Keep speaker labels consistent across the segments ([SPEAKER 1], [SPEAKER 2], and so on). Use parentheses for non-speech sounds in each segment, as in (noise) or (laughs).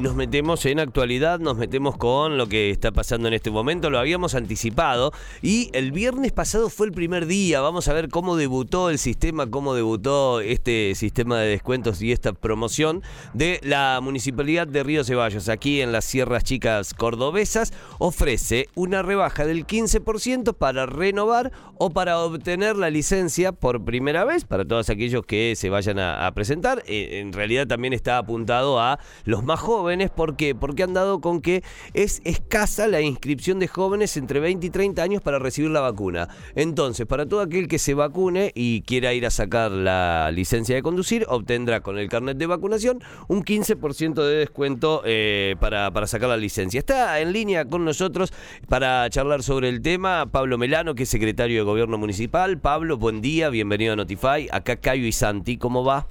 [SPEAKER 1] Nos metemos en actualidad, nos metemos con lo que está pasando en este momento, lo habíamos anticipado y el viernes pasado fue el primer día, vamos a ver cómo debutó el sistema, cómo debutó este sistema de descuentos y esta promoción de la Municipalidad de Río Ceballos, aquí en las Sierras Chicas Cordobesas, ofrece una rebaja del 15% para renovar o para obtener la licencia por primera vez, para todos aquellos que se vayan a, a presentar, Eh, en realidad también está apuntado a los más jóvenes, ¿por qué? Porque han dado con que es escasa la inscripción de jóvenes entre 20 y 30 años para recibir la vacuna. Entonces, para todo aquel que se vacune y quiera ir a sacar la licencia de conducir, obtendrá con el carnet de vacunación un 15% de descuento eh, para, para sacar la licencia. Está en línea con nosotros para charlar sobre el tema Pablo Melano, que es secretario de Gobierno Municipal. Pablo, buen día, bienvenido a Notify. Acá Cayo y Santi, ¿cómo va?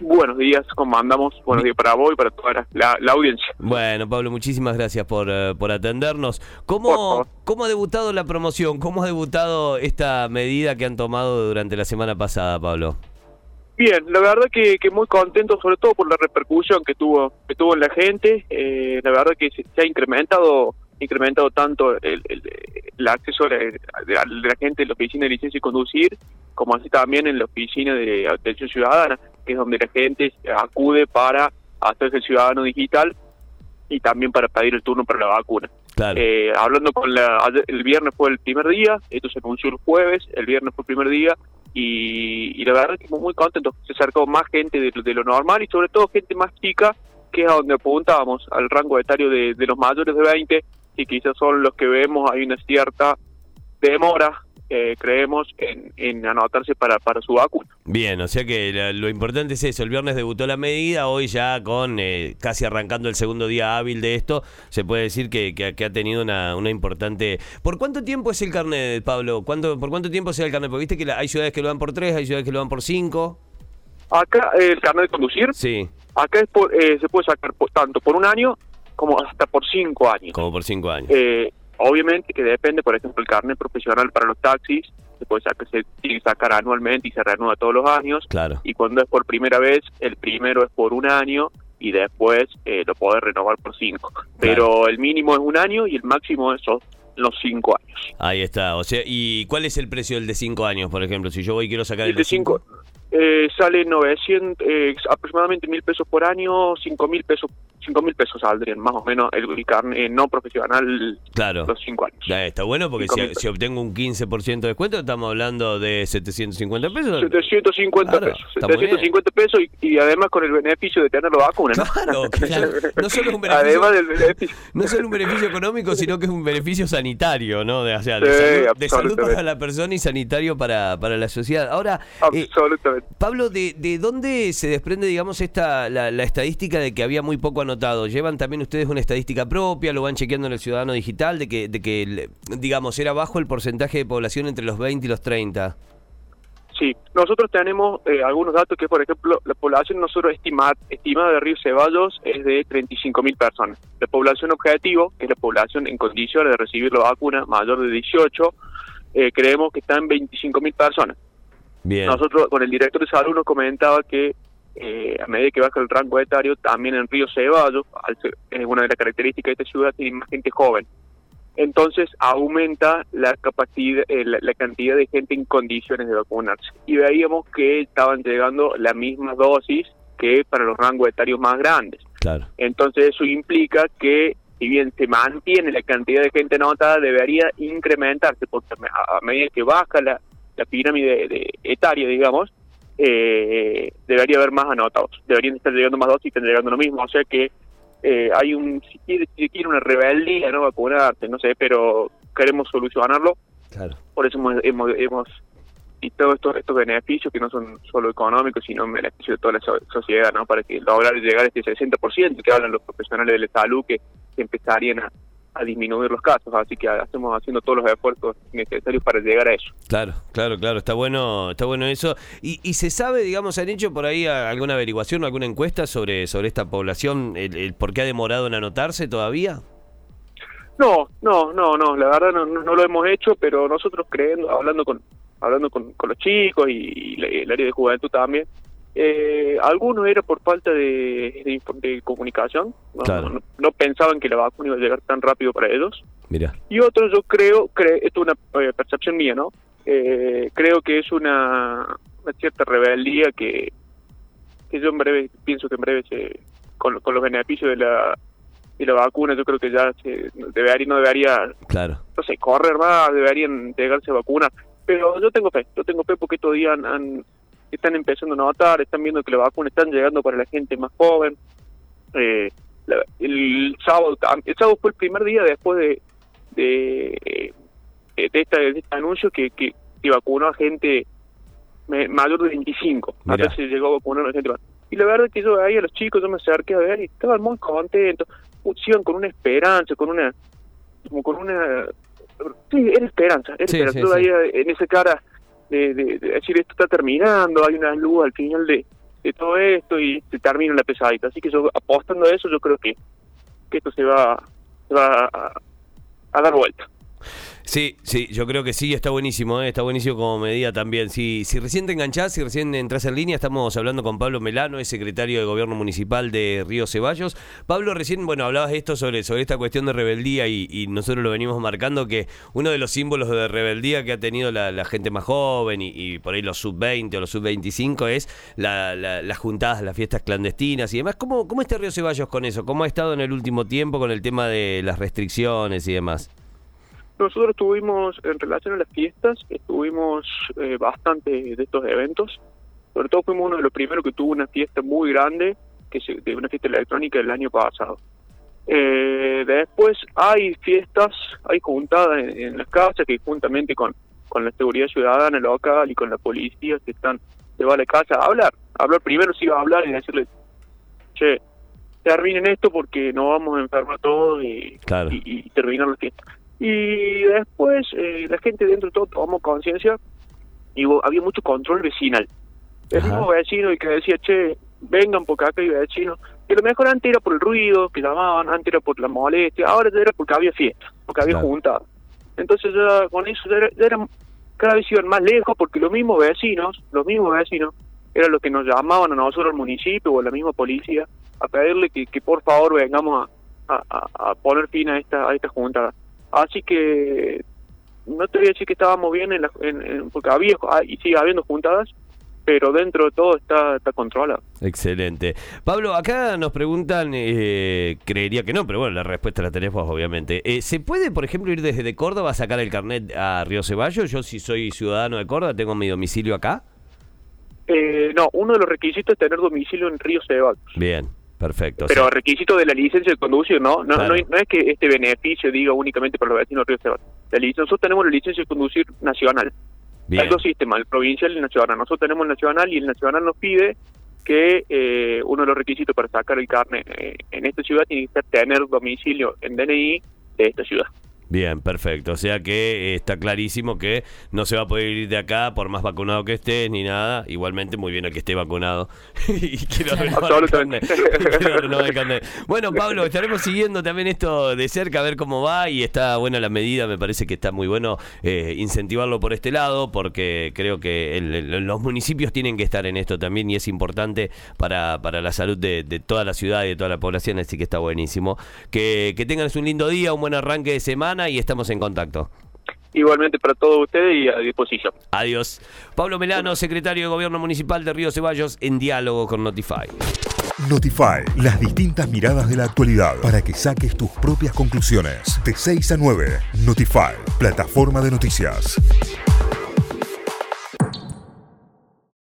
[SPEAKER 2] Buenos días, ¿cómo andamos? Buenos días para vos y para toda la, la- la audiencia.
[SPEAKER 1] Bueno, Pablo, muchísimas gracias por, eh, por atendernos. ¿Cómo. ¿Cómo ha debutado la promoción? ¿Cómo ha debutado esta medida que han tomado durante la semana pasada, Pablo?
[SPEAKER 2] Bien, la verdad que, que muy contento, sobre todo por la repercusión que tuvo que tuvo en la gente. Eh, la verdad que se, se ha incrementado incrementado tanto el, el- el acceso de, de la, de la gente en la oficina de licencia y conducir, como así también en la oficina de atención ciudadana, que es donde la gente acude para hacerse ciudadano digital y también para pedir el turno para la vacuna.
[SPEAKER 1] Claro.
[SPEAKER 2] Eh, hablando con la, el viernes fue el primer día, esto se anunció el jueves, el viernes fue el primer día y, y la verdad que muy contento, se acercó más gente de, de lo normal y sobre todo gente más chica, que es a donde apuntábamos, al rango etario de, de los mayores de 20, y quizás son los que vemos, hay una cierta demora, eh, creemos, en, en anotarse para, para su vacuna.
[SPEAKER 1] Bien, o sea que la- lo importante es eso. El viernes debutó la medida, hoy ya con eh, casi arrancando el segundo día hábil de esto, se puede decir que, que- que ha tenido una, una importante... ¿Por cuánto tiempo es el carnet, Pablo? ¿Cuánto, ¿Por cuánto tiempo sea el carnet? Porque viste que la- hay ciudades que lo dan por tres, hay ciudades que lo dan por cinco.
[SPEAKER 2] Acá eh, el carnet de conducir,
[SPEAKER 1] Sí,
[SPEAKER 2] acá es por, eh, se puede sacar por- tanto por un año como hasta por cinco años.
[SPEAKER 1] como por cinco años.
[SPEAKER 2] Eh, obviamente que depende, por ejemplo, el carnet profesional para los taxis, se puede sacar, se sacar anualmente y se renueva todos los años.
[SPEAKER 1] Claro.
[SPEAKER 2] Y cuando es por primera vez, el primero es por un año y después eh, lo podés renovar por cinco. Pero el mínimo es un año y el máximo es son los cinco años.
[SPEAKER 1] Ahí está. O sea, ¿y cuál es el precio del de cinco años, por ejemplo? Si yo voy y quiero sacar el,
[SPEAKER 2] El de cinco eh, sale 900, eh, aproximadamente mil pesos por año, cinco mil pesos, cinco mil pesos saldrían más o menos el, el carnet no profesional
[SPEAKER 1] Claro.
[SPEAKER 2] los cinco años.
[SPEAKER 1] Ya está bueno porque si, obtengo un 15% de descuento, estamos hablando de 750 pesos.
[SPEAKER 2] 750
[SPEAKER 1] Claro,
[SPEAKER 2] pesos.
[SPEAKER 1] está muy
[SPEAKER 2] 750 pesos y, y además con el beneficio de tener la vacuna. ¿no?
[SPEAKER 1] Claro, (laughs) claro. No solo es un beneficio,
[SPEAKER 2] Además del beneficio. (laughs)
[SPEAKER 1] no solo un beneficio económico, sino que es un beneficio sanitario, ¿no? De, o sea,
[SPEAKER 2] Sí,
[SPEAKER 1] de, salud, de salud para la persona y sanitario para, para la sociedad. Ahora, eh,
[SPEAKER 2] Absolutamente.
[SPEAKER 1] Pablo, ¿de, ¿de dónde se desprende, digamos, esta la, la estadística de que había muy poco anotado? ¿Llevan también ustedes una estadística propia? ¿Lo van chequeando en el Ciudadano Digital? De que, de que digamos, era bajo el porcentaje de población entre los 20 y los 30.
[SPEAKER 2] Sí, nosotros tenemos eh, algunos datos que, por ejemplo, la población nosotros estima, estimada de Río Ceballos es de 35 mil personas. La población objetivo, que es la población en condiciones de recibir la vacuna mayor de 18, eh, creemos que está en 25 mil personas.
[SPEAKER 1] Bien.
[SPEAKER 2] Nosotros, con el director de salud, nos comentaba que eh, a medida que baja el rango etario, también en Río Ceballos, es una de las características de esta ciudad, tiene más gente joven. Entonces aumenta la capacidad, eh, la, la cantidad de gente en condiciones de vacunarse. Y veíamos que estaban llegando la misma dosis que para los rangos etarios más grandes.
[SPEAKER 1] Claro.
[SPEAKER 2] Entonces eso implica que si bien se mantiene la cantidad de gente anotada, debería incrementarse, porque a medida que baja la, la pirámide de- etaria, digamos, eh, debería haber más anotados. Deberían estar llegando más dosis y están llegando lo mismo. O sea que eh, hay un, si quiere, si quiere una rebeldía, no vacunarse, no sé, pero queremos solucionarlo.
[SPEAKER 1] Claro.
[SPEAKER 2] Por eso hemos, hemos, hemos y todos estos, estos beneficios que no son solo económicos, sino en beneficio de toda la so- sociedad, ¿no? Para que lograr llegar a este 60% que hablan los profesionales de la salud que, que empezarían a, a disminuir los casos. Así que hacemos haciendo todos los esfuerzos necesarios para llegar a eso.
[SPEAKER 1] Claro, claro, claro, está bueno, está bueno eso. Y, y se sabe, digamos, han hecho por ahí alguna averiguación o alguna encuesta sobre, sobre esta población, el, el por qué ha demorado en anotarse todavía.
[SPEAKER 2] No, no, no, no, la verdad no, no lo hemos hecho, pero nosotros creyendo, hablando con hablando con, con los chicos y, el área de juventud también, eh, algunos era por falta de, de, comunicación, no, pensaban que la vacuna iba a llegar tan rápido para ellos.
[SPEAKER 1] Mira.
[SPEAKER 2] Y otros yo creo, creo esto es una eh, percepción mía, ¿no? Eh, creo que es una, una cierta rebeldía que, que yo en breve, pienso que en breve se, con, con los beneficios de la y la vacuna yo creo que ya se debería no debería
[SPEAKER 1] claro
[SPEAKER 2] no sé correr más deberían llegarse a vacunar pero yo tengo fe yo tengo fe porque estos días han, están empezando a notar están viendo que las vacunas están llegando para la gente más joven. Eh, el sábado el sábado fue el primer día después de de, eh, de, este anuncio que, que, vacunó a gente mayor de 25 a veces llegó a vacunar a gente más. Y la verdad es que yo ahí a los chicos yo me acerqué a ver y estaban muy contentos. Iban con una esperanza, con una, como con una, sí, era esperanza, era esperanza. en esa cara de, decir esto está terminando, hay una luz al final de, de todo esto y se termina la pesadita. Así que yo apostando a eso, yo creo que, que esto se va, se va a dar vuelta.
[SPEAKER 1] Sí, sí, yo creo que sí, está buenísimo, ¿eh? está buenísimo como medida también. Si, si recién te enganchás, si recién entras en línea, estamos hablando con Pablo Melano, es secretario de Gobierno Municipal de Río Ceballos. Pablo, recién, bueno, hablabas esto sobre, sobre esta cuestión de rebeldía y, nosotros lo venimos marcando, que uno de los símbolos de rebeldía que ha tenido la, gente más joven y, por ahí los sub-20 o los sub-25 es las juntadas, las fiestas clandestinas y demás. ¿Cómo, ¿Cómo está Río Ceballos con eso? ¿Cómo ha estado en el último tiempo con el tema de las restricciones y demás?
[SPEAKER 2] Nosotros tuvimos, en relación a las fiestas, estuvimos eh, bastante de estos eventos. Sobre todo fuimos uno de los primeros que tuvo una fiesta muy grande, que es de una fiesta electrónica del año pasado. Eh, después hay fiestas, hay juntadas en, las casas que juntamente con, con la seguridad ciudadana local y con la policía que están se va a la casa a hablar. hablar primero sí va a hablar y decirle, che, terminen esto porque no vamos a enfermar todos y, y, y terminar la fiesta. Y después eh, la gente dentro de todo tomó conciencia y había mucho control vecinal. El mismo vecino y que decía, che, vengan porque acá hay vecinos. Y lo mejor antes era por el ruido que llamaban, antes era por la molestia, ahora era porque había fiesta, porque había juntado. Entonces ya con eso ya, eran, cada vez iban más lejos porque los mismos vecinos, los mismos vecinos, eran los que nos llamaban a nosotros al municipio o a la misma policía a pedirle que, que por favor vengamos a, a, poner fin a esta, a esta juntada. Así que no te voy a decir que estábamos bien en, la, en, porque había ah, y sigue habiendo juntadas, pero dentro de todo está, está controlado.
[SPEAKER 1] Excelente. Pablo, acá nos preguntan, eh, creería que no, pero bueno, la respuesta la tenemos obviamente. Eh, ¿Se puede, por ejemplo, ir desde Córdoba a sacar el carnet a Río Ceballos? Yo si soy ciudadano de Córdoba, tengo mi domicilio acá.
[SPEAKER 2] Eh, no, uno de los requisitos es tener domicilio en Río Ceballos.
[SPEAKER 1] Bien. Perfecto.
[SPEAKER 2] Pero requisito de la licencia de conducir, ¿no? No, no, es que este beneficio diga únicamente para los vecinos de Río. La licencia, nosotros tenemos la licencia de conducir nacional. Hay dos sistemas, el provincial y el nacional. Nosotros tenemos el nacional y el nacional nos pide que eh, uno de los requisitos para sacar el carne eh, en esta ciudad tiene que ser tener domicilio en DNI de esta ciudad.
[SPEAKER 1] Bien, perfecto. O sea que eh, está clarísimo que no se va a poder ir de acá por más vacunado que estés ni nada. Igualmente, muy bien el que esté vacunado. (laughs) y quiero (laughs) Bueno, Pablo, estaremos siguiendo también esto de cerca, a ver cómo va. Y está buena la medida. Me parece que está muy bueno eh, incentivarlo por este lado, porque creo que los municipios tienen que estar en esto también y es importante para, para la salud de, toda la ciudad y de toda la población. Así que está buenísimo. Que, que tengan un lindo día, un buen arranque de semana y estamos en contacto.
[SPEAKER 2] Igualmente para todos ustedes y a disposición.
[SPEAKER 1] Adiós. Pablo Melano, secretario de Gobierno Municipal de Río Ceballos, en diálogo con Notify.
[SPEAKER 3] Notify, las distintas miradas de la actualidad para que saques tus propias conclusiones. De 6 a 9, Notify, plataforma de noticias.